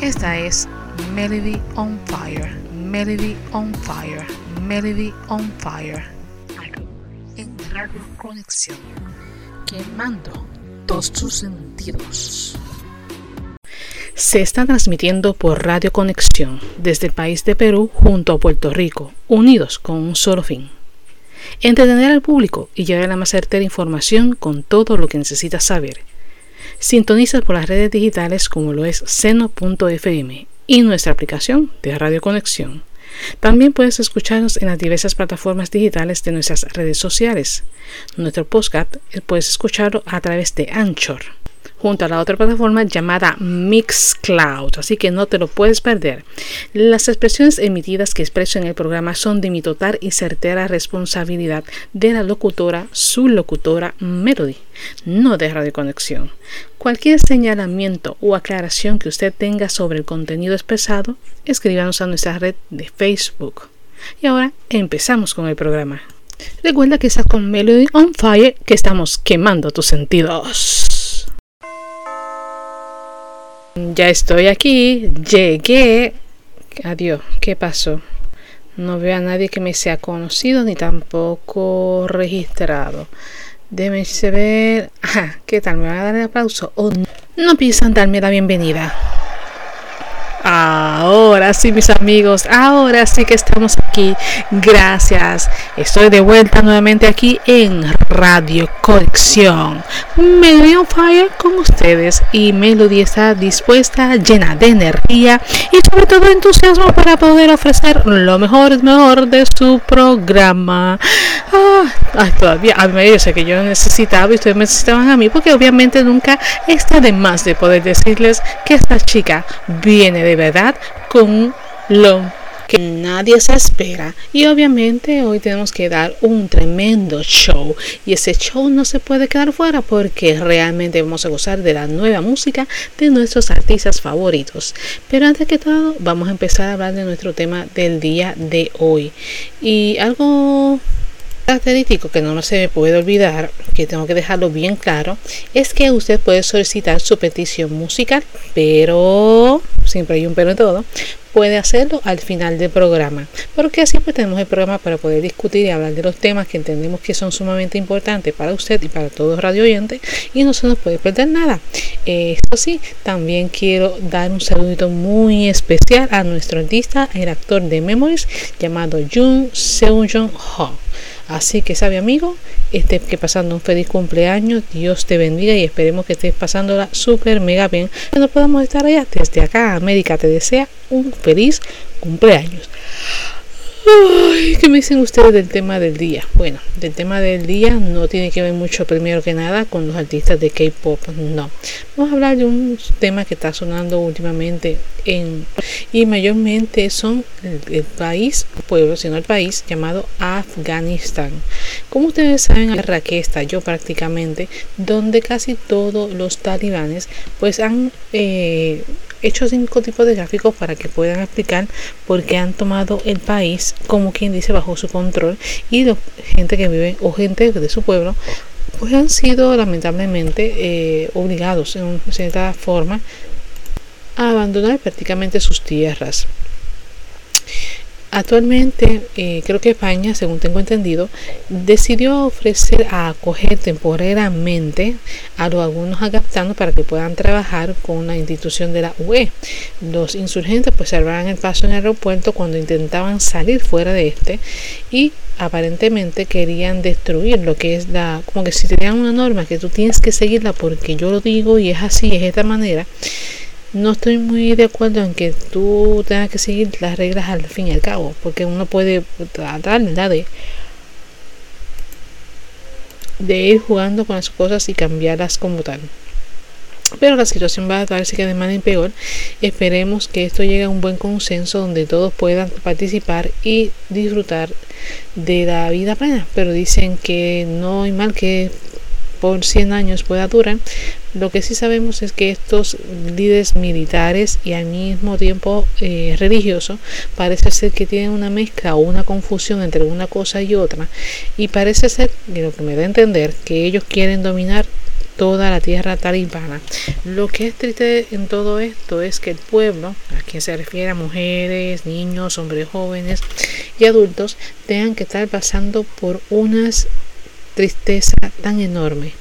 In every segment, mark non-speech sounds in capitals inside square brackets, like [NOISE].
Esta es Melody on Fire, Melody on Fire, Melody on Fire. En Radio Conexión, quemando todos tus sentidos. Se está transmitiendo por Radio Conexión desde el país de Perú junto a Puerto Rico, unidos con un solo fin. Entretener al público y llevar la más certera información con todo lo que necesitas saber. Sintoniza por las redes digitales como lo es seno.fm y nuestra aplicación de Radio Conexión. También puedes escucharnos en las diversas plataformas digitales de nuestras redes sociales. Nuestro podcast puedes escucharlo a través de Anchor junto a la otra plataforma llamada Mixcloud, así que no te lo puedes perder. Las expresiones emitidas que expreso en el programa son de mi total y certera responsabilidad de la locutora, su locutora Melody, no de Radio Conexión. Cualquier señalamiento o aclaración que usted tenga sobre el contenido expresado, escríbanos a nuestra red de Facebook. Y ahora empezamos con el programa. Recuerda que estás con Melody on Fire, que estamos quemando tus sentidos. Ya estoy aquí, llegué. Adiós, ¿qué pasó? No veo a nadie que me sea conocido ni tampoco registrado. Déjenme ver. Ajá, ¿qué tal? ¿Me van a dar el aplauso? ¿O no? no piensan darme la bienvenida? Ahora sí, mis amigos, ahora sí que estamos Gracias. Estoy de vuelta nuevamente aquí en Radio Conexión. Melody on Fire con ustedes y Melody está dispuesta, llena de energía y sobre todo entusiasmo para poder ofrecer lo mejor, mejor de su programa. Ah, todavía, a mí sé que yo necesitaba y ustedes necesitaban a mí porque obviamente nunca está de más de poder decirles que esta chica viene de verdad con lo que nadie se espera. Y obviamente hoy tenemos que dar un tremendo show. Y ese show no se puede quedar fuera porque realmente vamos a gozar de la nueva música de nuestros artistas favoritos. Pero antes que todo vamos a empezar a hablar de nuestro tema del día de hoy. Y algo característico que no se me puede olvidar, que tengo que dejarlo bien claro, es que usted puede solicitar su petición musical, pero siempre hay un pero en todo, puede hacerlo al final del programa, porque así tenemos el programa para poder discutir y hablar de los temas que entendemos que son sumamente importantes para usted y para todos los radio oyentes y no se nos puede perder nada. Esto sí, también quiero dar un saludito muy especial a nuestro artista, el actor de Memories llamado Jun Seung Jung Ho. Así que sabe amigo, estés que pasando un feliz cumpleaños, Dios te bendiga y esperemos que estés pasándola súper mega bien. Que no podamos estar allá desde acá, América te desea un feliz cumpleaños. ¿Qué me dicen ustedes del tema del día? Bueno, del tema del día no tiene que ver mucho primero que nada con los artistas de K-pop, no. Vamos a hablar de un tema que está sonando últimamente en y mayormente son el, país, pueblo, sino el país llamado Afganistán. Como ustedes saben, la guerra que estalló prácticamente, donde casi todos los talibanes pues han eh, hecho cinco tipos de gráficos para que puedan explicar por qué han tomado el país, como quien dice, bajo su control y la gente que vive o gente de su pueblo pues han sido lamentablemente eh, obligados en cierta forma a abandonar prácticamente sus tierras. Actualmente, eh, creo que España, según tengo entendido, decidió ofrecer a acoger temporalmente a los algunos afganos para que puedan trabajar con la institución de la UE. Los insurgentes pues cerraron el paso en el aeropuerto cuando intentaban salir fuera de este y aparentemente querían destruir lo que es la como que si tenían una norma que tú tienes que seguirla porque yo lo digo y es así es de esta manera no estoy muy de acuerdo en que tú tengas que seguir las reglas al fin y al cabo, porque uno puede tratar de, de ir jugando con las cosas y cambiarlas como tal. Pero la situación va a darse que de manera peor. Esperemos que esto llegue a un buen consenso donde todos puedan participar y disfrutar de la vida plena. Pero dicen que no hay mal que por 100 años pueda durar. Lo que sí sabemos es que estos líderes militares y al mismo tiempo eh, religiosos parece ser que tienen una mezcla o una confusión entre una cosa y otra y parece ser, lo que me da a entender, que ellos quieren dominar toda la tierra talibana. Lo que es triste en todo esto es que el pueblo, a quien se refiere a mujeres, niños, hombres jóvenes y adultos, tengan que estar pasando por unas tristeza tan enorme,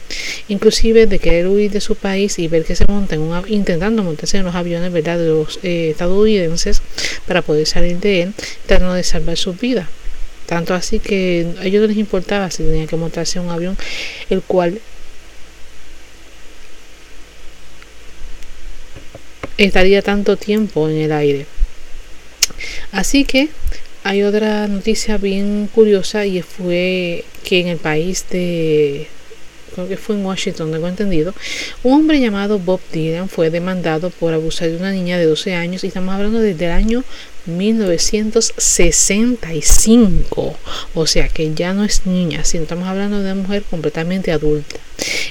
inclusive de querer huir de su país y ver que se montan intentando montarse en los aviones ¿verdad? de los eh, estadounidenses para poder salir de él, tratando de salvar su vida. Tanto así que a ellos no les importaba si tenían que montarse en un avión, el cual estaría tanto tiempo en el aire. Así que hay otra noticia bien curiosa y fue que en el país de creo que fue en Washington, tengo entendido, un hombre llamado Bob Dylan fue demandado por abusar de una niña de 12 años y estamos hablando desde el año 1965. O sea que ya no es niña, sino estamos hablando de una mujer completamente adulta.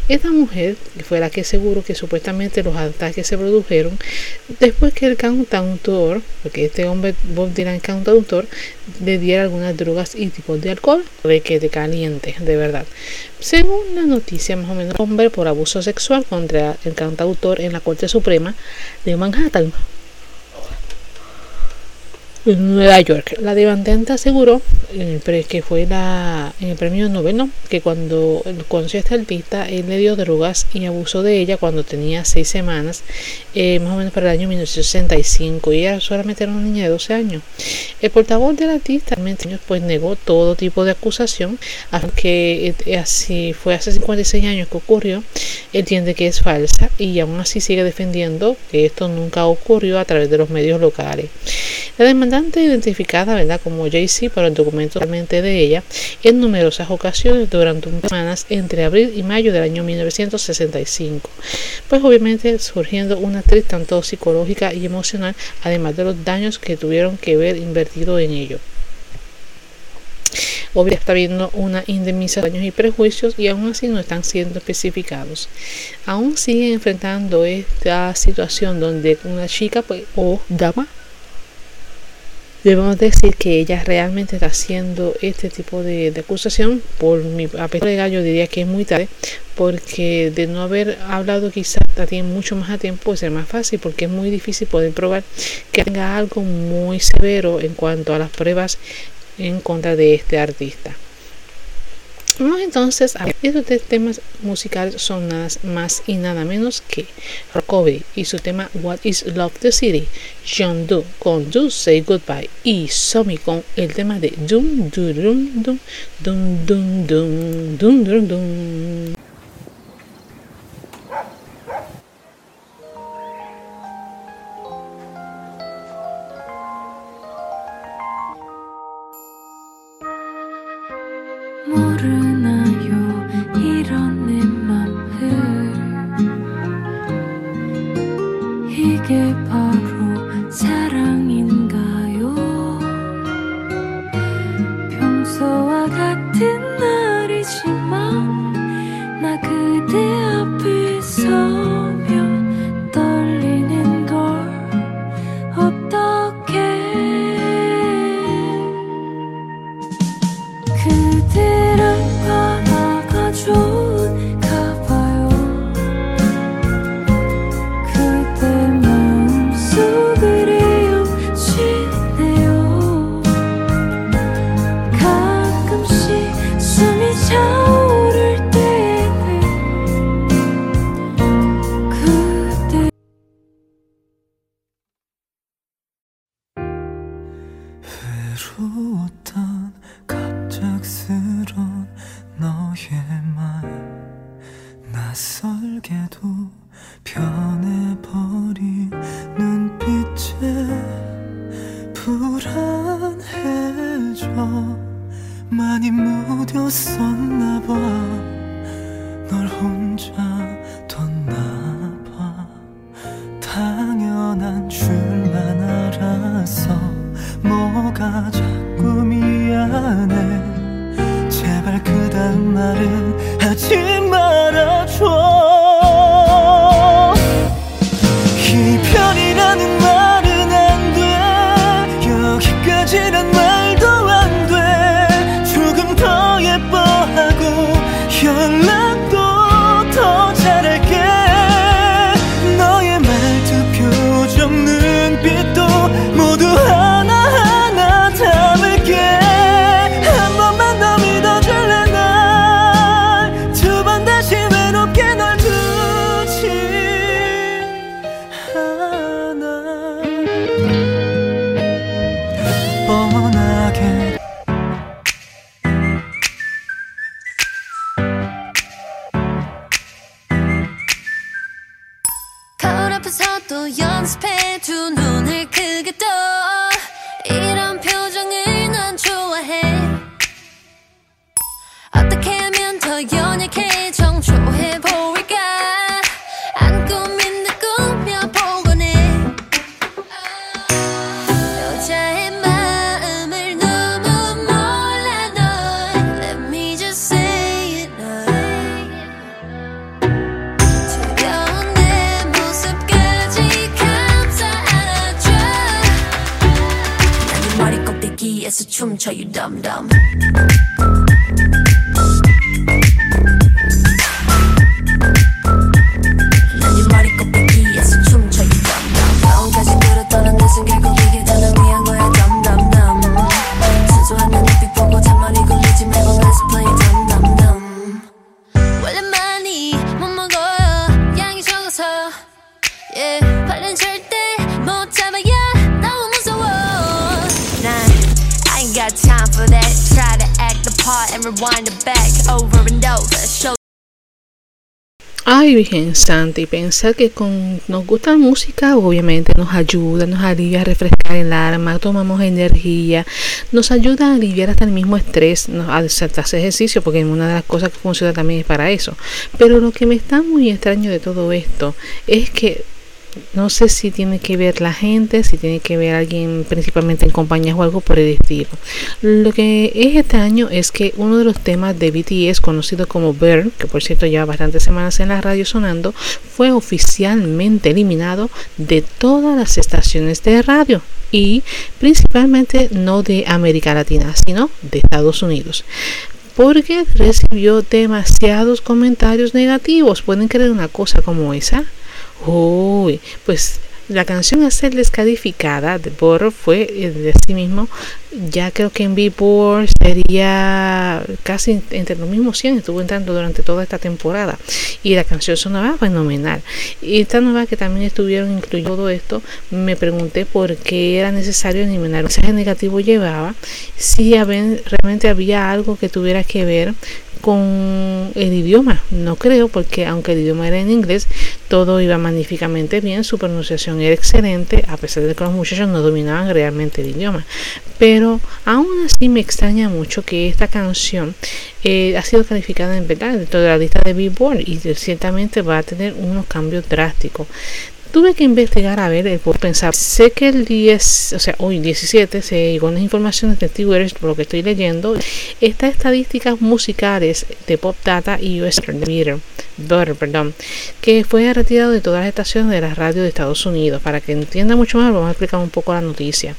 Esta mujer fue la que seguro que supuestamente los ataques se produjeron después que el cantautor, porque este hombre Bob Dylan cantautor, le diera algunas drogas y tipos de alcohol, de que de caliente, de verdad. Según la noticia, más o menos, hombre por abuso sexual contra el cantautor en la Corte Suprema de Manhattan Nueva York. La demandante aseguró que fue en el premio Nobel que cuando conoció a esta artista, él le dio drogas y abusó de ella cuando tenía seis semanas, eh, más o menos para el año 1965, y ella solamente era una niña de 12 años. El portavoz del artista, pues negó todo tipo de acusación, aunque eh, así fue hace 56 años que ocurrió, entiende que es falsa y aún así sigue defendiendo que esto nunca ocurrió a través de los medios locales. La demandante identificada ¿verdad? como JC por el documento realmente de ella en numerosas ocasiones durante unas semanas entre abril y mayo del año 1965. Pues obviamente surgiendo una triste tanto psicológica y emocional, además de los daños que tuvieron que ver invertido en ello. Obviamente está habiendo una indemnización de daños y prejuicios y aún así no están siendo especificados. Aún siguen enfrentando esta situación donde una chica pues, o dama debemos decir que ella realmente está haciendo este tipo de, acusación. Por mi aspecto legal yo diría que es muy tarde porque de no haber hablado quizás tiene mucho más a tiempo puede ser más fácil porque es muy difícil poder probar que tenga algo muy severo en cuanto a las pruebas en contra de este artista Vamos entonces a tres temas musicales son nada más y nada menos que Rockabilly y su tema What is Love the City, John Doe con Do Say Goodbye y Somi con el tema de Dum Dum Dum Dum Dum Dum Dum Dum Dum 别怕 Virgen y pensar que con nos gusta la música, obviamente nos ayuda, nos alivia a refrescar el alma, tomamos energía, nos ayuda a aliviar hasta el mismo estrés, nos, a hacer ejercicio, porque una de las cosas que funciona también es para eso. Pero lo que me está muy extraño de todo esto es que no sé si tiene que ver la gente, si tiene que ver alguien principalmente en compañías o algo por el estilo. Lo que es extraño es que uno de los temas de BTS conocido como Burn, que por cierto lleva bastantes semanas en la radio sonando, fue oficialmente eliminado de todas las estaciones de radio y principalmente no de América Latina, sino de Estados Unidos porque recibió demasiados comentarios negativos. ¿Pueden creer una cosa como esa? Uy, pues la canción a ser descalificada de Boro fue eh, de sí mismo, ya creo que en Billboard sería casi entre los mismos 100, estuvo entrando durante toda esta temporada y la canción sonaba fenomenal. Y esta nueva que también estuvieron incluyendo todo esto, me pregunté por qué era necesario eliminar el mensaje negativo llevaba, si realmente había algo que tuviera que ver con el idioma. No creo, porque aunque el idioma era en inglés, todo iba magníficamente bien, su pronunciación era excelente, a pesar de que los muchachos no dominaban realmente el idioma. Pero aún así me extraña mucho que esta canción eh, ha sido calificada en verdad dentro de la lista de Billboard y ciertamente va a tener unos cambios drásticos tuve que investigar a ver, por pensar, sé que el 10, o sea, hoy 17, se llegó las informaciones de Twitter, por lo que estoy leyendo, estas estadísticas musicales de Pop Data y US Meter, perdón, que fue retirado de todas las estaciones de la radio de Estados Unidos. Para que entienda mucho más, vamos a explicar un poco la noticia.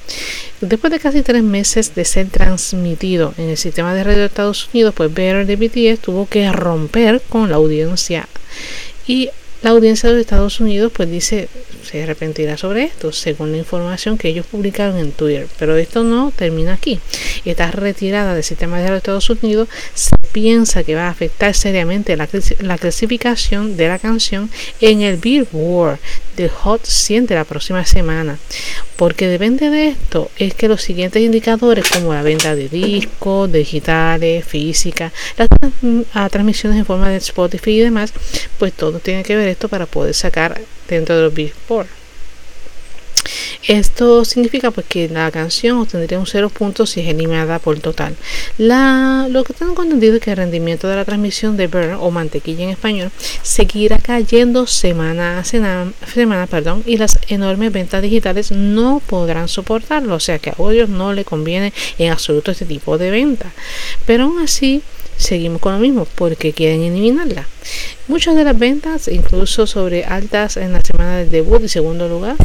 Después de casi tres meses de ser transmitido en el sistema de radio de Estados Unidos, pues Better de tuvo que romper con la audiencia y la audiencia de Estados Unidos pues dice se arrepentirá sobre esto, según la información que ellos publicaron en Twitter. Pero esto no termina aquí. Está retirada del sistema de los Estados Unidos. Se piensa que va a afectar seriamente la, la clasificación de la canción en el Billboard del Hot 100 de la próxima semana. Porque depende de esto es que los siguientes indicadores como la venta de discos, digitales, física, las a transmisiones en forma de Spotify y demás, pues todo tiene que ver esto para poder sacar dentro de los Billboard. Esto significa pues que la canción obtendría un 0 puntos si es eliminada por total. La, lo que tengo entendido es que el rendimiento de la transmisión de Burn o mantequilla en español seguirá cayendo semana a semana, semana perdón, y las enormes ventas digitales no podrán soportarlo. O sea que a ellos no le conviene en absoluto este tipo de venta. Pero aún así seguimos con lo mismo porque quieren eliminarla. Muchas de las ventas, incluso sobre altas en la semana del debut y segundo lugar,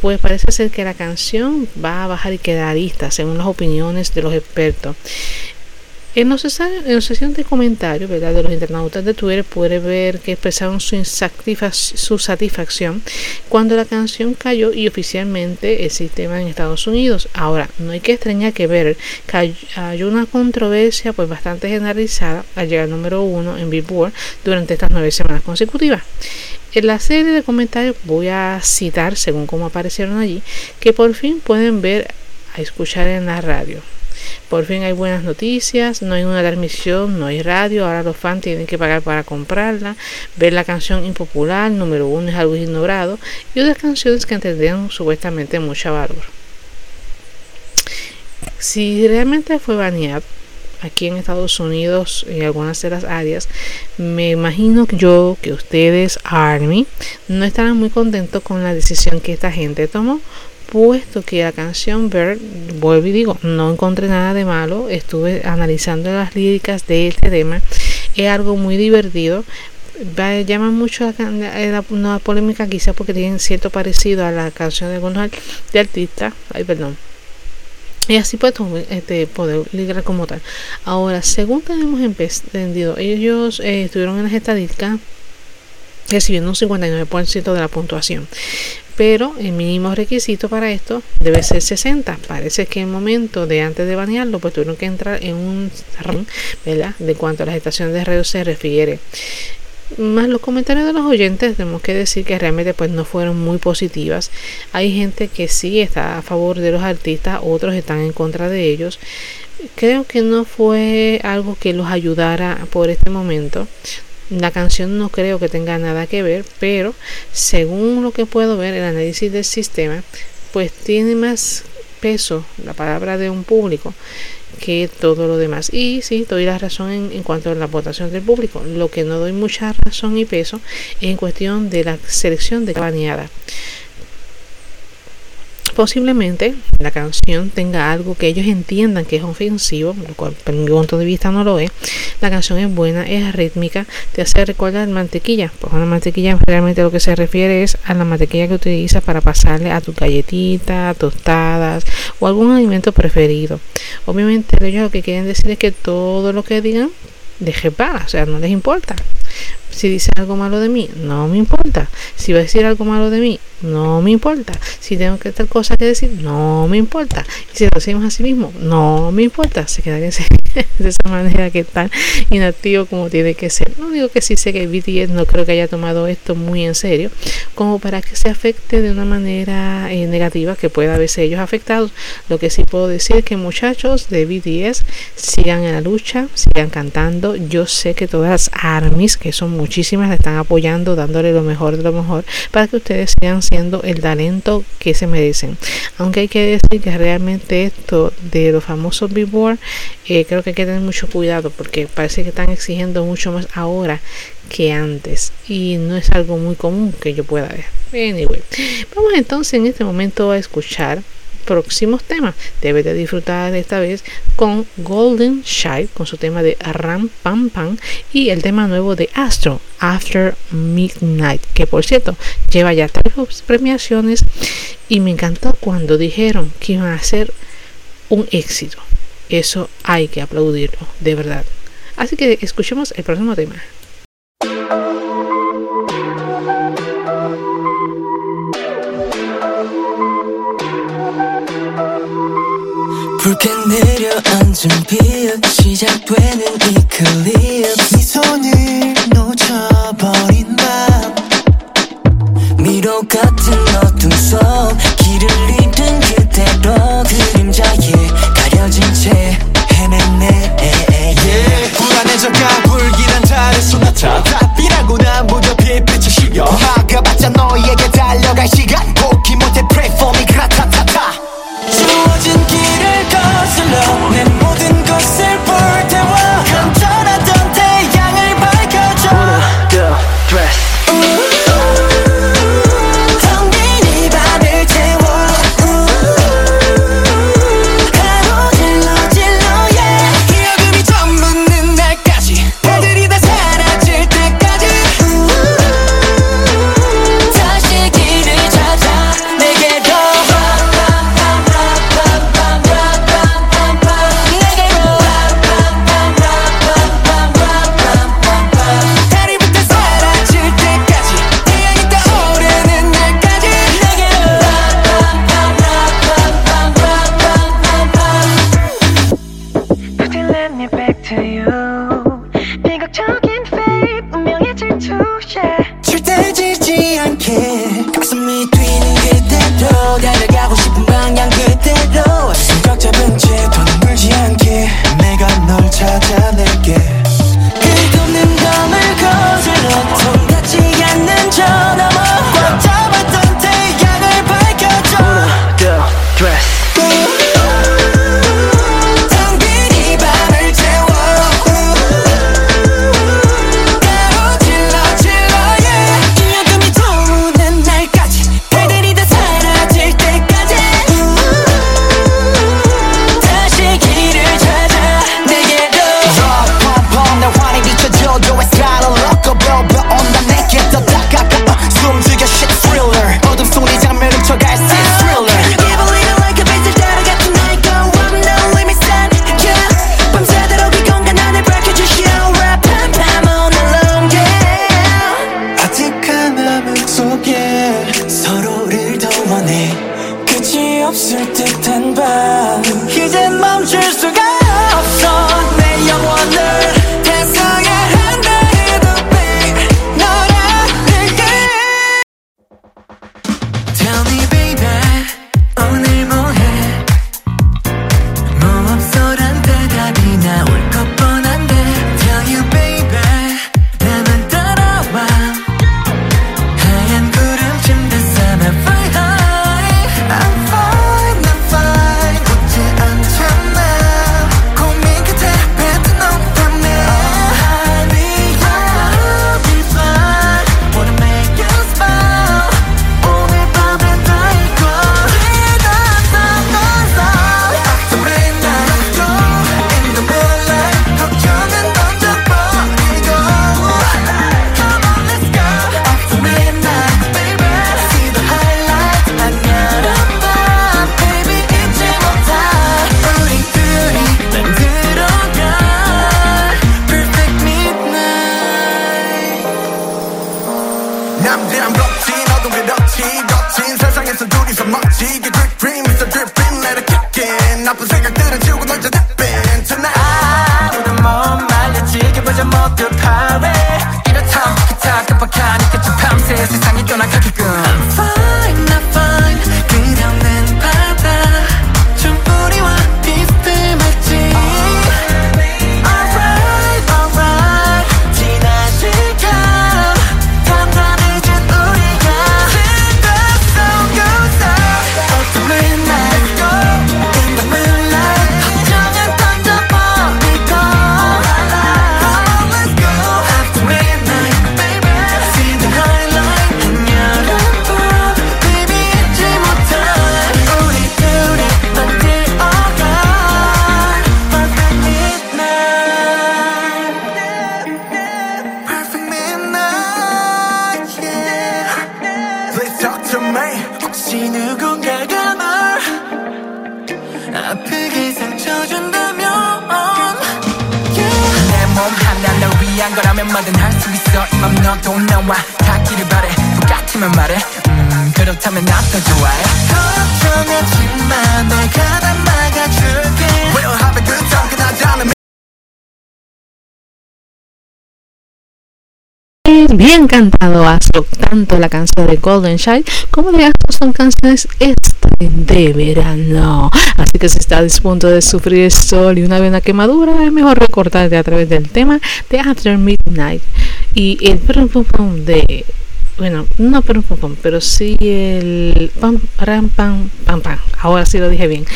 pues parece ser que la canción va a bajar y quedar lista según las opiniones de los expertos. En la sesión de comentarios ¿verdad? de los internautas de Twitter puede ver que expresaron su, satisfacción cuando la canción cayó y oficialmente el sistema en Estados Unidos. Ahora, no hay que extrañar que ver que hay una controversia pues bastante generalizada al llegar número uno en Billboard durante estas nueve semanas consecutivas. En la serie de comentarios voy a citar, según como aparecieron allí, que por fin pueden ver a escuchar en la radio. Por fin hay buenas noticias, no hay una transmisión, no hay radio, ahora los fans tienen que pagar para comprarla, ver la canción impopular, número uno es algo ignorado, y otras canciones que tendrían supuestamente mucha valor. Si realmente fue baneado, aquí en Estados Unidos en algunas de las áreas me imagino que yo que ustedes Army no estarán muy contentos con la decisión que esta gente tomó puesto que la canción Bird, vuelvo y digo, no encontré nada de malo, estuve analizando las líricas de este tema, es algo muy divertido, llama mucho la, la, polémica quizás porque tienen cierto parecido a la canción de algunos de artistas, ay perdón, y así pues este, poder ligar como tal. Ahora, según tenemos entendido, ellos eh, estuvieron en las estadísticas recibiendo un 59% de la puntuación pero el mínimo requisito para esto debe ser 60. Parece que en el momento de antes de banearlo, pues tuvieron que entrar en un ¿verdad? De cuanto a las estaciones de radio se refiere. Más los comentarios de los oyentes, tenemos que decir que realmente pues no fueron muy positivas. Hay gente que sí está a favor de los artistas, otros están en contra de ellos creo que no fue algo que los ayudara por este momento. La canción no creo que tenga nada que ver, pero según lo que puedo ver, el análisis del sistema, pues tiene más peso la palabra de un público que todo lo demás. Y sí, doy la razón en, en, cuanto a la votación del público. Lo que no doy mucha razón y peso es en cuestión de la selección de baneada posiblemente la canción tenga algo que ellos entiendan que es ofensivo, lo cual por mi punto de vista no lo es. La canción es buena, es rítmica, te hace recordar mantequilla. Pues una mantequilla realmente lo que se refiere es a la mantequilla que utilizas para pasarle a tus galletitas, tostadas o algún alimento preferido. Obviamente ellos lo que quieren decir es que todo lo que digan deje para, o sea, no les importa. Si dice algo malo de mí, no me importa. Si va a decir algo malo de mí, no me importa. Si tengo que tal cosa que decir, no me importa. Y si lo hacemos así mismo, no me importa. Se queda [LAUGHS] de esa manera que tan inactivo como tiene que ser. No digo que sí sé que BTS no creo que haya tomado esto muy en serio, como para que se afecte de una manera eh, negativa que pueda verse ellos afectados. Lo que sí puedo decir es que muchachos de BTS sigan en la lucha, sigan cantando. Yo sé que todas las armies, que son muchísimas, están apoyando, dándole lo mejor de lo mejor para que ustedes sigan siendo el talento que se merecen. Aunque hay que decir que realmente esto de los famosos Billboard, eh, creo que hay que tener mucho cuidado porque parece que están exigiendo mucho más ahora que antes y no es algo muy común que yo pueda ver. Anyway, vamos entonces en este momento a escuchar próximos temas. Debe de disfrutar esta vez con Golden Child, con su tema de Ram Pam Pam, y el tema nuevo de Astro, After Midnight, que por cierto lleva ya tres premiaciones y me encantó cuando dijeron que iban a ser un éxito. Eso hay que aplaudirlo, de verdad. Así que escuchemos el próximo tema. 붉게 내려앉은 빛 시작되는 이 클립 네 손을 놓쳐버린 밤 미로 같은 어둠 속 길을 잃은 그대로 그림자에 소나타 답이라고 난 무려 빛빛을 실려 막아봤자 너에게 달려갈 시간 Me 혹시 누군가가 널 아프게 상처 준다면. 내몸 하나 널 위한 거라면 뭐든 할 수 있어. 이맘 너도 나와. 닿기를 바래. 똑같으면 말해. 음 그렇다면 나 더 좋아해. 걱정하지 마널 가다 막아줄게. We'll have a Me ha encantado Astro, tanto la canción de Golden Child como de Astro son canciones este de verano. Así que si estás a punto de sufrir el sol y una vena quemadura, es mejor recordarte a través del tema de After Midnight y el pum pum pum de bueno, no pum pum pum, pero sí el pam ram pam pam pam. Ahora sí lo dije bien.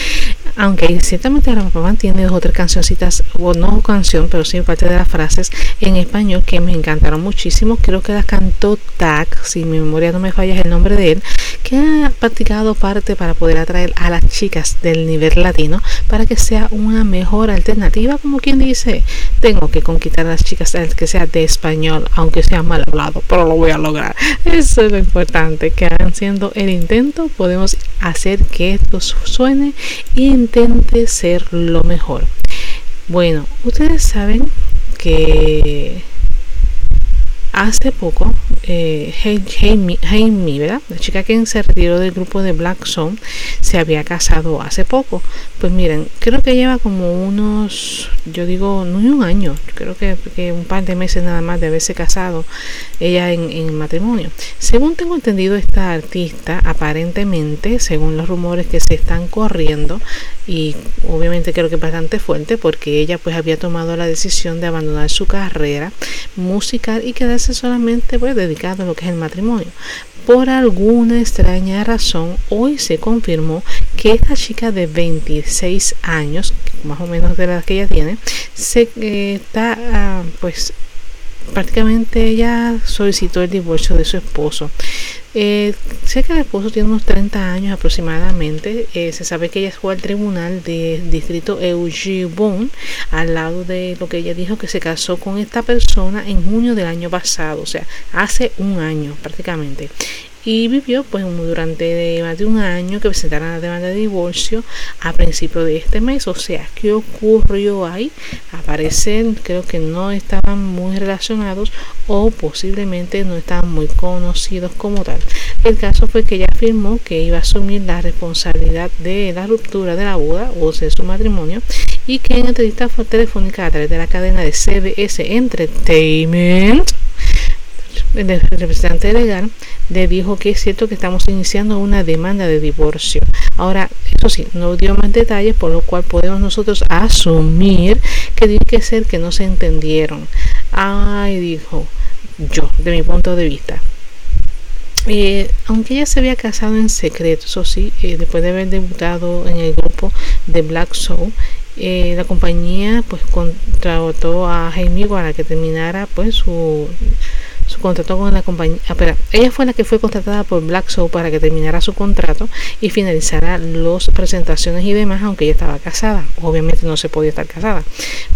Aunque ciertamente Ramapamán tiene dos o tres cancioncitas, o no canción, pero sí parte de las frases en español que me encantaron muchísimo. Creo que las cantó Tac, si mi memoria no me falla es el nombre de él, que ha practicado parte para poder atraer a las chicas del nivel latino para que sea una mejor alternativa, como quien dice, tengo que conquistar a las chicas que sea de español, aunque sea mal hablado, pero lo voy a lograr. [LAUGHS] Eso es lo importante, que haciendo el intento podemos hacer que esto suene y intente ser lo mejor. Bueno, ustedes saben que hace poco eh, ¿verdad? La chica que se retiró del grupo de Black Zone se había casado hace poco. Pues miren, creo que lleva como unos, yo digo, no un año, creo que, un par de meses nada más de haberse casado ella en, en matrimonio. Según tengo entendido, esta artista aparentemente, según los rumores que se están corriendo, y obviamente creo que es bastante fuerte porque ella pues había tomado la decisión de abandonar su carrera musical y quedarse solamente pues dedicado a lo que es el matrimonio. Por alguna extraña razón, hoy se confirmó que esta chica de 26 años, más o menos de la que ella tiene, se eh, está uh, pues prácticamente ella solicitó el divorcio de su esposo. Eh, sé que el esposo tiene unos 30 años aproximadamente. Eh, se sabe que ella fue al tribunal de distrito Eugibon al lado de lo que ella dijo que se casó con esta persona en junio del año pasado, o sea, hace un año prácticamente. Y vivió pues durante más de un año que presentaron la demanda de divorcio a principio de este mes. O sea, ¿qué ocurrió ahí? Aparecen, creo que no estaban muy relacionados o posiblemente no estaban muy conocidos como tal. El caso fue que ella afirmó que iba a asumir la responsabilidad de la ruptura de la boda o de su matrimonio y que en entrevista telefónica a través de la cadena de CBS Entertainment el representante legal le dijo que es cierto que estamos iniciando una demanda de divorcio. Ahora, eso sí, no dio más detalles, por lo cual podemos nosotros asumir que tiene que ser que no se entendieron. Ay, dijo yo, de mi punto de vista. Eh, aunque ella se había casado en secreto, eso sí, eh, después de haber debutado en el grupo de Black Soul, eh, la compañía pues contrató a Jaime para que terminara pues su su contrato con la compañía. Ah, ella fue la que fue contratada por Black Soul para que terminara su contrato y finalizara las presentaciones y demás, aunque ella estaba casada. Obviamente no se podía estar casada,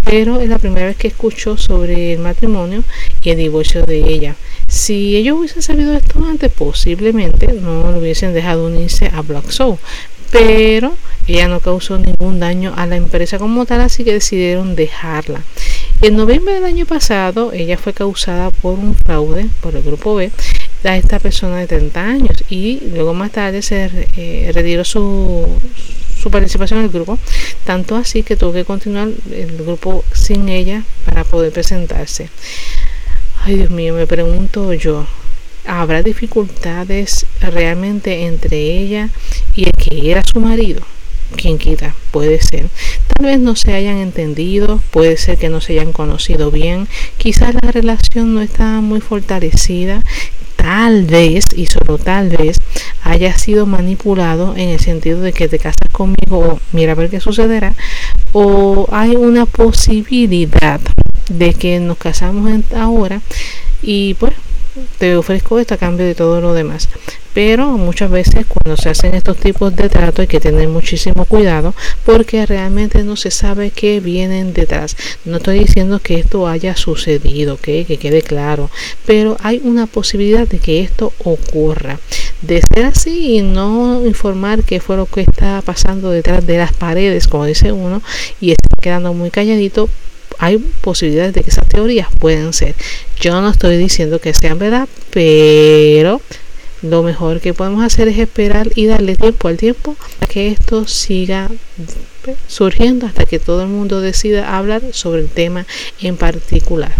pero es la primera vez que escucho sobre el matrimonio y el divorcio de ella. Si ellos hubiesen sabido esto antes, posiblemente no lo hubiesen dejado unirse a Black Soul, pero ella no causó ningún daño a la empresa como tal, así que decidieron dejarla. En noviembre del año pasado, ella fue causada por un fraude por el grupo B a esta persona de 30 años y luego más tarde se eh, retiró su, su participación en el grupo, tanto así que tuvo que continuar el grupo sin ella para poder presentarse. Ay Dios mío, me pregunto yo, ¿habrá dificultades realmente entre ella y el que era su marido? Quien quita, puede ser. Tal vez no se hayan entendido, puede ser que no se hayan conocido bien, quizás la relación no está muy fortalecida, tal vez, y solo tal vez, haya sido manipulado en el sentido de que te casas conmigo o mira a ver qué sucederá, o hay una posibilidad de que nos casamos ahora y pues te ofrezco esto a cambio de todo lo demás. Pero muchas veces cuando se hacen estos tipos de trato hay que tener muchísimo cuidado porque realmente no se sabe qué vienen detrás. No estoy diciendo que esto haya sucedido, que quede claro, pero hay una posibilidad de que esto ocurra. De ser así y no informar qué fue lo que está pasando detrás de las paredes, como dice uno, y está quedando muy calladito, hay posibilidades de que esas teorías pueden ser. Yo no estoy diciendo que sean verdad, pero lo mejor que podemos hacer es esperar y darle tiempo al tiempo a que esto siga surgiendo hasta que todo el mundo decida hablar sobre el tema en particular.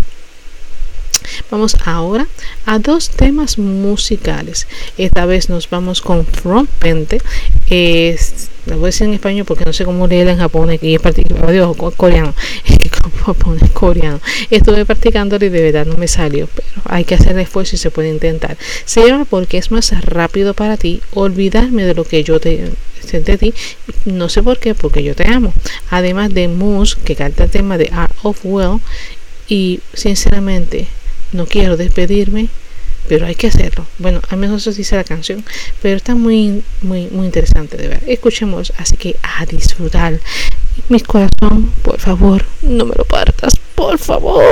Vamos ahora a dos temas musicales. Esta vez nos vamos con Front Pente. Es, voy a decir en español porque no sé cómo leerla en japonés y es particular, coreano. [LAUGHS] [LAUGHS] japonés coreano. Estuve practicándolo y de verdad no me salió, pero hay que hacer el esfuerzo y se puede intentar. Se llama porque es más rápido para ti olvidarme de lo que yo te de ti, no sé por qué, porque yo te amo. Además de Moose, que canta el tema de Art of Well, y sinceramente no quiero despedirme, pero hay que hacerlo. Bueno, al menos eso dice la canción, pero está muy, muy, muy interesante de ver. Escuchemos, así que a disfrutar. Mi corazón, por favor, no me lo partas, por favor.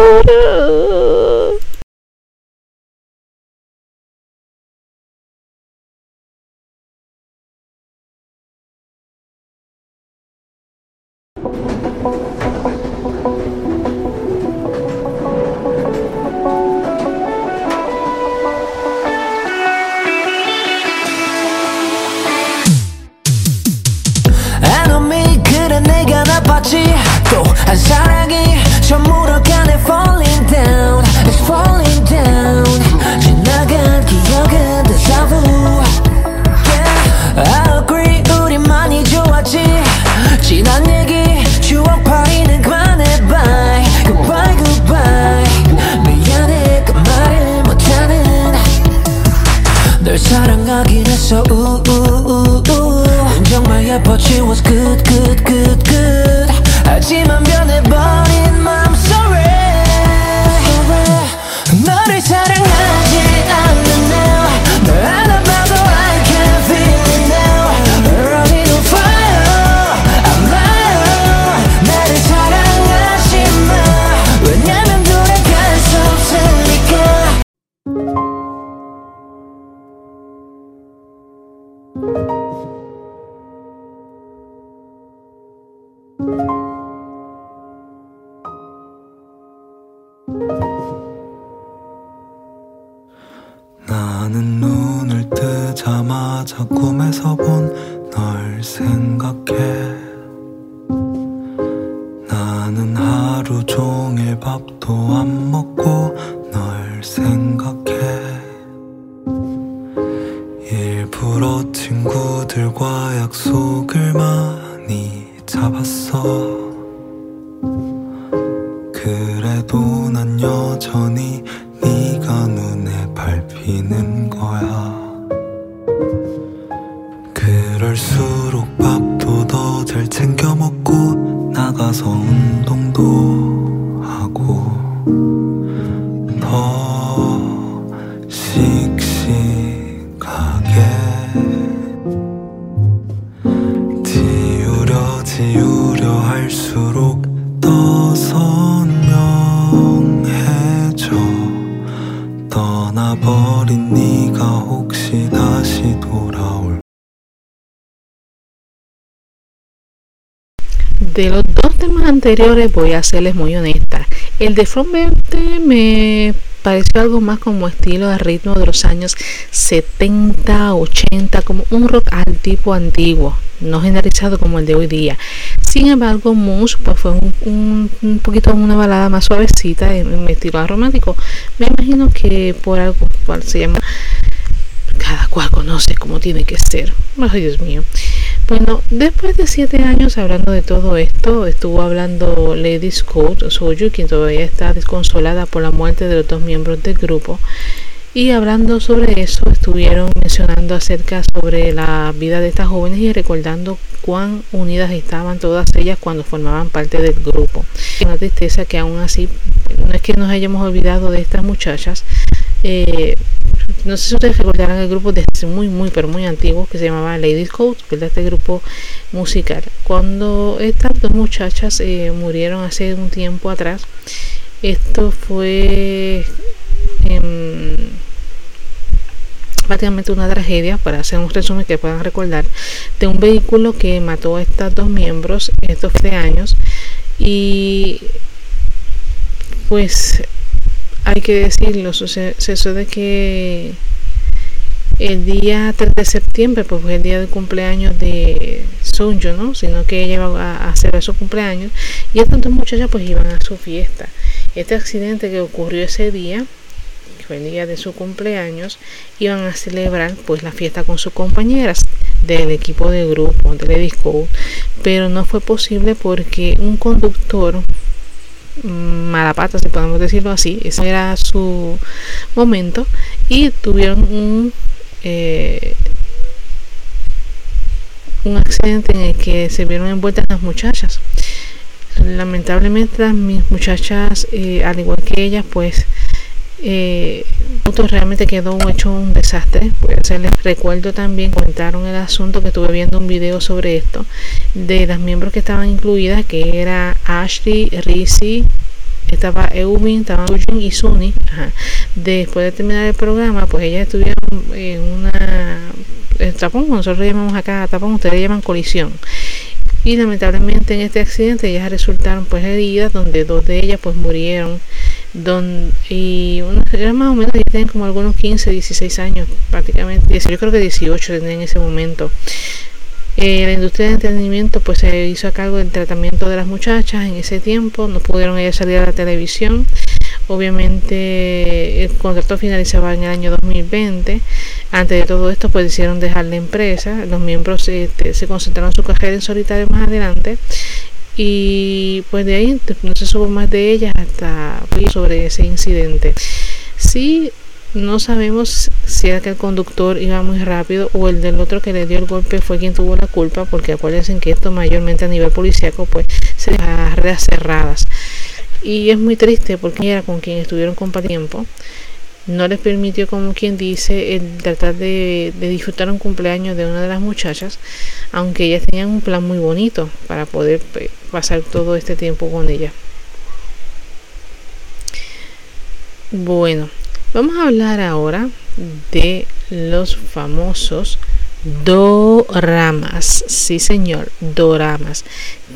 De los dos temas anteriores voy a serles muy honesta. El de From Verte me pareció algo más como estilo de ritmo de los años 70, 80, como un rock al tipo antiguo, no generalizado como el de hoy día. Sin embargo, Moose pues fue un poquito una balada más suavecita en, en estilo romántico. Me imagino que por algo cual se llama cada cual conoce cómo tiene que ser. Ay, Dios mío. Bueno, después de siete años hablando de todo esto, estuvo hablando Lady Scott Soju, quien todavía está desconsolada por la muerte de los dos miembros del grupo. Y hablando sobre eso, estuvieron mencionando acerca sobre la vida de estas jóvenes y recordando cuán unidas estaban todas ellas cuando formaban parte del grupo. Una tristeza que aún así, no es que nos hayamos olvidado de estas muchachas, eh, no sé si ustedes recordarán el grupo desde muy, muy, pero muy antiguo que se llamaba Ladies Code, ¿verdad? Este grupo musical. Cuando estas dos muchachas eh, murieron hace un tiempo atrás, esto fue eh, prácticamente una tragedia, para hacer un resumen que puedan recordar, de un vehículo que mató a estas dos miembros estos tres años y pues hay que decirlo, sucede que el día 3 de septiembre, pues fue el día del cumpleaños de Sonjo, ¿no? Sino que ella iba a hacer su cumpleaños y estas dos muchachas pues iban a su fiesta. Este accidente que ocurrió ese día, que fue el día de su cumpleaños, iban a celebrar pues la fiesta con sus compañeras del equipo de grupo, de pero no fue posible porque un conductor mala pata, si podemos decirlo así. Ese era su momento. Y tuvieron un, eh, un accidente en el que se vieron envueltas las muchachas. Lamentablemente las mis muchachas, eh, al igual que ellas, pues eh, realmente quedó hecho un desastre. Voy a hacerles recuerdo también, comentaron el asunto que estuve viendo un video sobre esto, de las miembros que estaban incluidas, que era Ashley, Rizzy, estaba Eubin, estaba Jun y Suni. Ajá. Después de terminar el programa, pues ellas estuvieron en una el tapón, nosotros llamamos acá tapón, ustedes llaman colisión. Y lamentablemente en este accidente ellas resultaron pues heridas, donde dos de ellas pues murieron don, y uno, eran más o menos tenían como algunos 15, 16 años prácticamente, yo creo que 18 tenían en ese momento. Eh, la industria de entretenimiento pues se hizo a cargo del tratamiento de las muchachas en ese tiempo, no pudieron ellas salir a la televisión. Obviamente el contrato finalizaba en el año 2020. Antes de todo esto pues decidieron dejar la empresa. Los miembros este, se concentraron en su carrera en solitario más adelante. Y pues de ahí no se supo más de ellas hasta sobre ese incidente. Sí, no sabemos si era que el conductor iba muy rápido o el del otro que le dio el golpe fue quien tuvo la culpa, porque acuérdense que esto mayormente a nivel policíaco pues se deja redes cerradas. Y es muy triste porque era con quien estuvieron con tiempo. No les permitió, como quien dice, el tratar de, de disfrutar un cumpleaños de una de las muchachas, aunque ellas tenían un plan muy bonito para poder pues, pasar todo este tiempo con ella. Bueno, Vamos a hablar ahora de los famosos doramas. Sí, señor, doramas.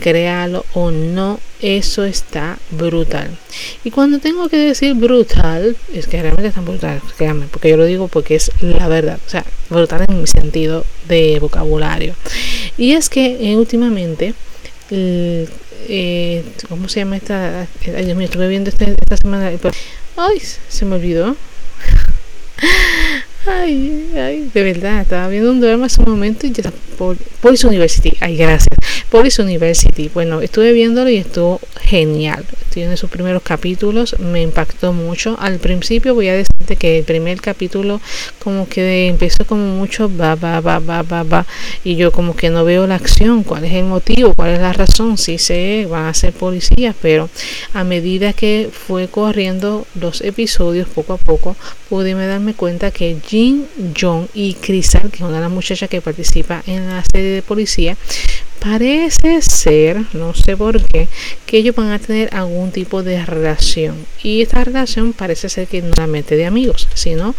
Créalo o no, eso está brutal. Y cuando tengo que decir brutal, es que realmente está brutal, créanme, porque yo lo digo porque es la verdad. O sea, brutal en mi sentido de vocabulario. Y es que eh, últimamente eh, ¿cómo se llama esta? Ay, Dios mío, estuve viendo este, esta semana. Ay, se me olvidó. [LAUGHS] Ay, ay, de verdad, estaba viendo un drama hace un momento y ya Police University, ay, gracias. Police University, bueno, estuve viéndolo y estuvo genial. Tiene sus primeros capítulos, me impactó mucho. Al principio voy a decirte que el primer capítulo como que empezó como mucho va, va, va, va, va, va. Y yo como que no veo la acción, cuál es el motivo, cuál es la razón. Sí sé, van a ser policías, pero a medida que fue corriendo los episodios poco a poco, pude darme cuenta que Jin Jong y Crisal, que es una de las muchachas que participa en la serie de policía, parece ser, no sé por qué, que ellos van a tener algún tipo de relación. Y esta relación parece ser que no solamente de amigos, sino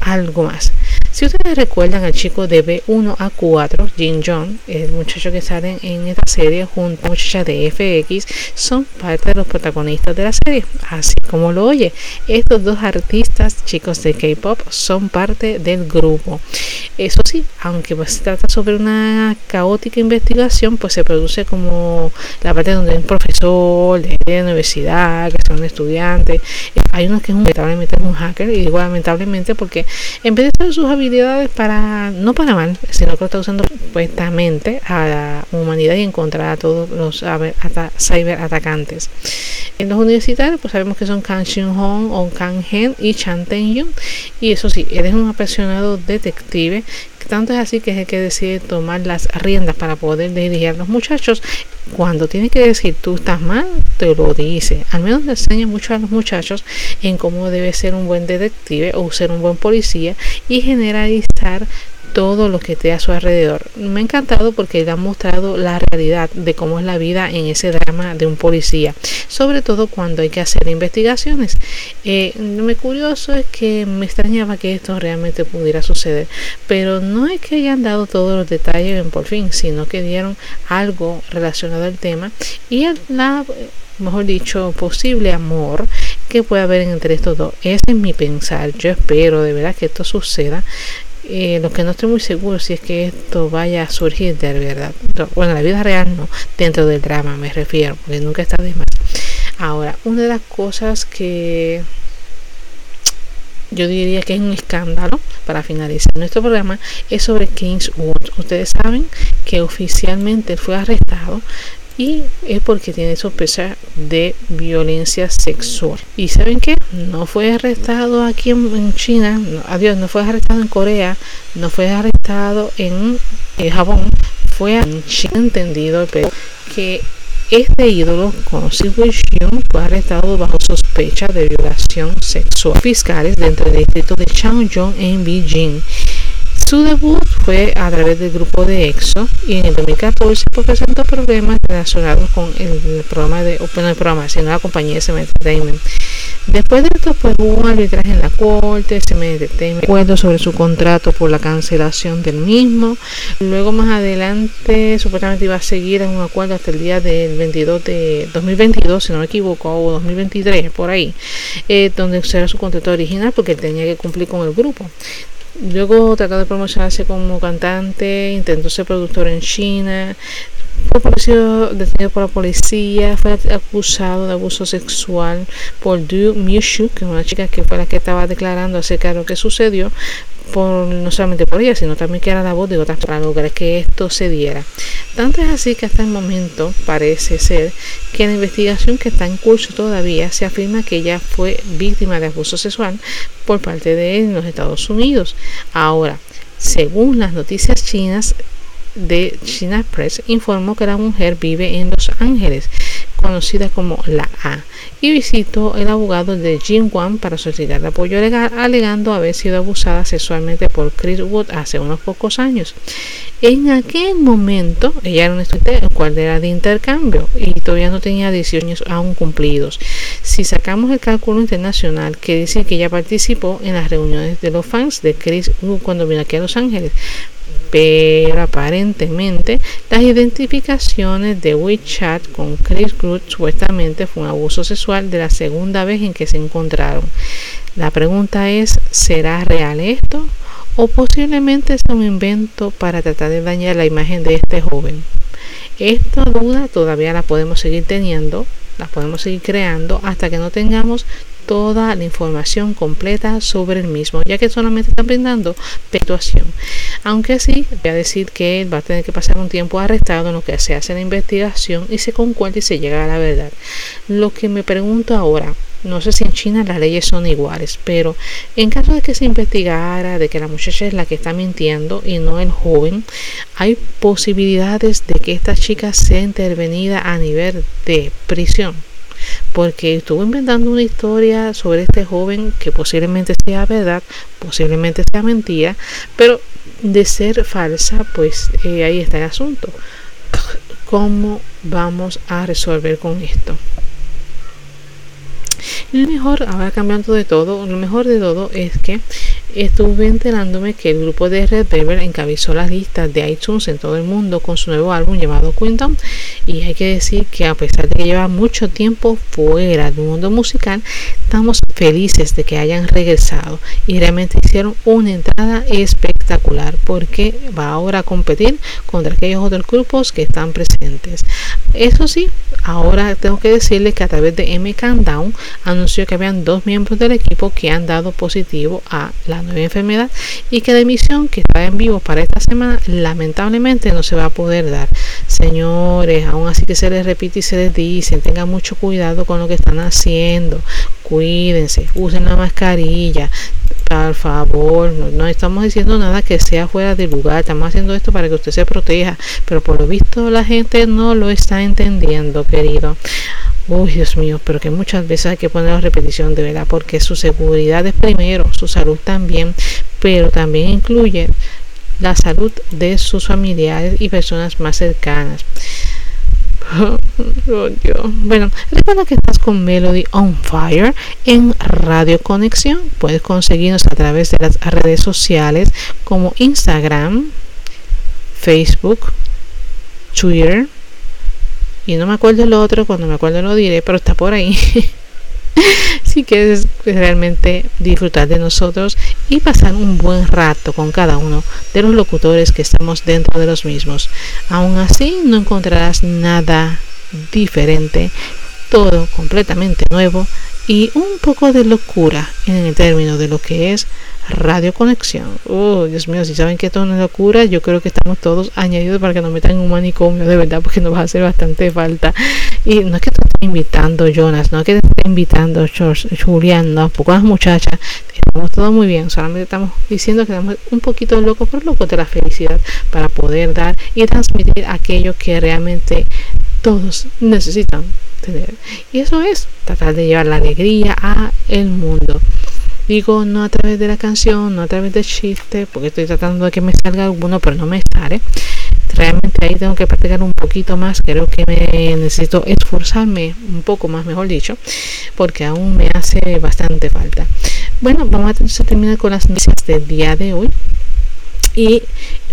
algo más. Si ustedes recuerdan al chico de B1 a 4, Jin Jong, el muchacho que sale en esta serie junto a muchacha de FX, son parte de los protagonistas de la serie. Así como lo oye, estos dos artistas chicos de K-pop son parte del grupo. Eso sí, aunque pues se trata sobre una caótica investigación, pues se produce como la parte donde hay un profesor de, la universidad, que son estudiantes. Hay uno que es un, lamentablemente es un hacker, y digo lamentablemente porque en vez de usar sus habilidades para, no para mal, sino que lo está usando supuestamente a la humanidad y encontrar a todos los cyberatacantes. En los universitarios, pues sabemos que son Kang Shin Hong, Kang Hen y Chan Ten Yun. Y eso sí, eres un apasionado detective tanto es así que es el que decide tomar las riendas para poder dirigir a los muchachos. Cuando tiene que decir tú estás mal, te lo dice. Al menos le enseña mucho a los muchachos en cómo debe ser un buen detective o ser un buen policía y generalizar todo lo que esté a su alrededor. Me ha encantado porque le ha mostrado la realidad de cómo es la vida en ese drama de un policía, sobre todo cuando hay que hacer investigaciones. Eh, me curioso es que me extrañaba que esto realmente pudiera suceder, pero no es que hayan dado todos los detalles en por fin, sino que dieron algo relacionado al tema y la mejor dicho, posible amor que pueda haber entre estos dos. Ese es mi pensar. Yo espero de verdad que esto suceda. Eh, lo que no estoy muy seguro si es que esto vaya a surgir de verdad. Bueno, la vida real no, dentro del drama me refiero, porque nunca está de más. Ahora, una de las cosas que yo diría que es un escándalo para finalizar nuestro programa es sobre Kingswood. Ustedes saben que oficialmente fue arrestado y es porque tiene sospecha de violencia sexual. ¿Y saben qué? No fue arrestado aquí en, China, adiós, no fue arrestado en Corea, no fue arrestado en, Japón, fue en China entendido que este ídolo, conocido fue arrestado bajo sospecha de violación sexual. Fiscales dentro del distrito de Changzhou en Beijing su debut fue a través del grupo de EXO y en el 2014 pues, presentó problemas relacionados con el programa de, bueno, el programa, sino la compañía SM Entertainment. Después de esto, pues hubo un arbitraje en la corte, SM Entertainment acuerdo sobre su contrato por la cancelación del mismo. Luego más adelante, supuestamente iba a seguir en un acuerdo hasta el día del 22 de 2022, si no me equivoco, o 2023, por ahí, eh, donde será su contrato original porque él tenía que cumplir con el grupo. Luego trató de promocionarse como cantante, intentó ser productor en China, fue detenido por la policía, fue acusado de abuso sexual por Du Miushu, que es una chica que fue la que estaba declarando acerca de lo que sucedió, por, no solamente por ella, sino también que era la voz de otras para lograr que esto se diera. Tanto es así que hasta el momento parece ser que la investigación que está en curso todavía se afirma que ella fue víctima de abuso sexual por parte de él en los Estados Unidos. Ahora, según las noticias chinas, de China Press informó que la mujer vive en Los Ángeles conocida como la A, y visitó el abogado de Jin Wan para solicitar apoyo legal, alegando haber sido abusada sexualmente por Chris Wood hace unos pocos años. En aquel momento, ella era un estudiante, el cual era de intercambio y todavía no tenía 18 años aún cumplidos. Si sacamos el cálculo internacional que dice que ella participó en las reuniones de los fans de Chris Wood cuando vino aquí a Los Ángeles, pero aparentemente las identificaciones de WeChat con Chris Cruz supuestamente fue un abuso sexual de la segunda vez en que se encontraron. La pregunta es, ¿será real esto? ¿O posiblemente es un invento para tratar de dañar la imagen de este joven? Esta duda todavía la podemos seguir teniendo, la podemos seguir creando hasta que no tengamos toda la información completa sobre el mismo, ya que solamente están brindando persuasión. Aunque sí, voy a decir que él va a tener que pasar un tiempo arrestado en lo que se hace la investigación y se concuerda y se llega a la verdad. Lo que me pregunto ahora, no sé si en China las leyes son iguales, pero en caso de que se investigara de que la muchacha es la que está mintiendo y no el joven, hay posibilidades de que esta chica sea intervenida a nivel de prisión porque estuvo inventando una historia sobre este joven que posiblemente sea verdad, posiblemente sea mentira, pero de ser falsa, pues eh, ahí está el asunto. ¿Cómo vamos a resolver con esto? Lo mejor, ahora cambiando de todo, lo mejor de todo es que estuve enterándome que el grupo de Red Velvet encabezó las listas de iTunes en todo el mundo con su nuevo álbum llamado Quinton y hay que decir que a pesar de que lleva mucho tiempo fuera del mundo musical estamos felices de que hayan regresado. Y realmente hicieron una entrada espectacular porque va ahora a competir contra aquellos otros grupos que están presentes eso sí ahora tengo que decirle que a través de M Countdown anunció que habían dos miembros del equipo que han dado positivo a la nueva enfermedad y que la emisión que está en vivo para esta semana lamentablemente no se va a poder dar. Señores, aún así que se les repite y se les dice, tengan mucho cuidado con lo que están haciendo, cuídense, usen la mascarilla, por favor, no, estamos diciendo nada que sea fuera de lugar, estamos haciendo esto para que usted se proteja, pero por lo visto la gente no lo está entendiendo, querido. Uy, Dios mío, pero que muchas veces hay que poner la repetición de verdad, porque su seguridad es primero, su salud también, pero también incluye la salud de sus familiares y personas más cercanas. [LAUGHS] Oh. Bueno, recuerda que estás con Melody on Fire en Radio Conexión. Puedes conseguirnos a través de las redes sociales como Instagram, Facebook, Twitter, y no me acuerdo el otro, cuando me acuerdo lo diré, pero está por ahí. [LAUGHS] [LAUGHS] si quieres realmente disfrutar de nosotros y pasar un buen rato con cada uno de los locutores que estamos dentro de los mismos. Aún así no encontrarás nada diferente, todo completamente nuevo y un poco de locura en el término de lo que es Radio Conexión. Oh, Dios mío, si saben que esto es una locura, yo creo que estamos todos añadidos para que nos metan en un manicomio, de verdad, porque nos va a hacer bastante falta. Y no es que te esté invitando, Jonas, no es que te invitando, George, Julián, no, poco las muchachas, estamos todos muy bien, solamente estamos diciendo que estamos un poquito locos, pero locos de la felicidad para poder dar y transmitir aquello que realmente todos necesitan tener. Y eso es tratar de llevar la alegría a el mundo. Digo, no a través de la canción, no a través del chiste, porque estoy tratando de que me salga alguno, pero no me sale. Realmente ahí tengo que practicar un poquito más, creo que me necesito esforzarme un poco más, mejor dicho, porque aún me hace bastante falta. Bueno, vamos a terminar con las noticias del día de hoy. Y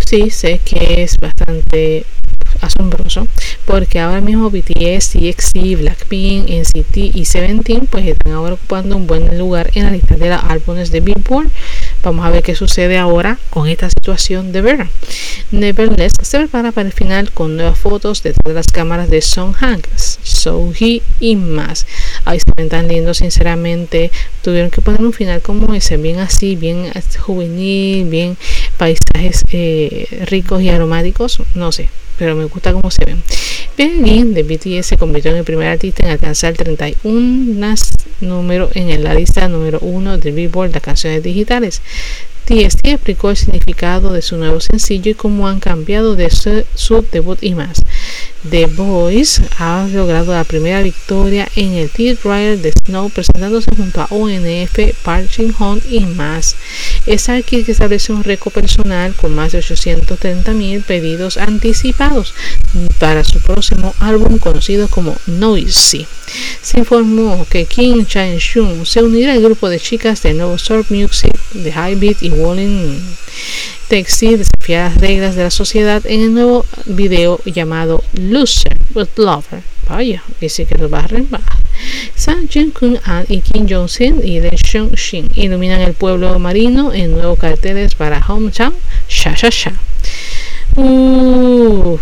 sí, sé que es bastante asombroso porque ahora mismo BTS, TXT, Blackpink, NCT y Seventeen pues están ahora ocupando un buen lugar en la lista de los álbumes de Billboard. Vamos a ver qué sucede ahora con esta situación de ver Nevertheless se prepara para el final con nuevas fotos detrás de las cámaras de Song Hanks, Sohee y más. Ahí se ven tan lindos sinceramente. Tuvieron que poner un final como ese bien así bien juvenil bien paisajes eh, ricos y aromáticos no sé pero me gusta cómo se ven. Bien, de BTS se convirtió en el primer artista en alcanzar 31 número en la lista número 1 del Billboard de canciones digitales. TST explicó el significado de su nuevo sencillo y cómo han cambiado de su, debut y más. The Boys ha logrado la primera victoria en el Rider de Snow presentándose junto a ONF, Parching Hunt y más. Es aquí que establece un récord personal con más de 830 mil pedidos anticipados para su próximo álbum conocido como Noisy. Se informó que Kim Chan-shun se unirá al grupo de chicas de nuevo Surf Music de High Beat y Walling Texi desafía las reglas de la sociedad en el nuevo video llamado Loser with Lover. Vaya, dice que lo va a reembar. Sang Jin Kun An y Kim Jong-sin y Den Shung Shin iluminan el pueblo marino en nuevos carteles para Hometown Sha Sha Sha. Uh,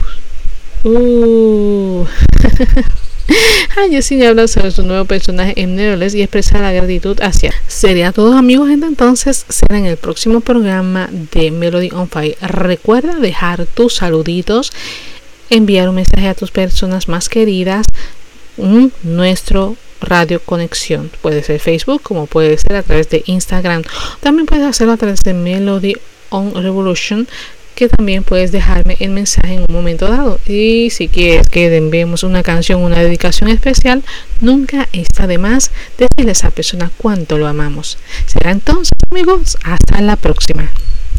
uh. [LAUGHS] [LAUGHS] Jessin habla sobre su nuevo personaje en Neverless y expresa la gratitud hacia. Sería todo amigos, entonces será en el próximo programa de Melody on Fire. Recuerda dejar tus saluditos, enviar un mensaje a tus personas más queridas, nuestro radio conexión. Puede ser Facebook como puede ser a través de Instagram. También puedes hacerlo a través de Melody on Revolution que también puedes dejarme el mensaje en un momento dado. Y si quieres que enviemos una canción, una dedicación especial, nunca está de más decirle a esa persona cuánto lo amamos. Será entonces, amigos, hasta la próxima.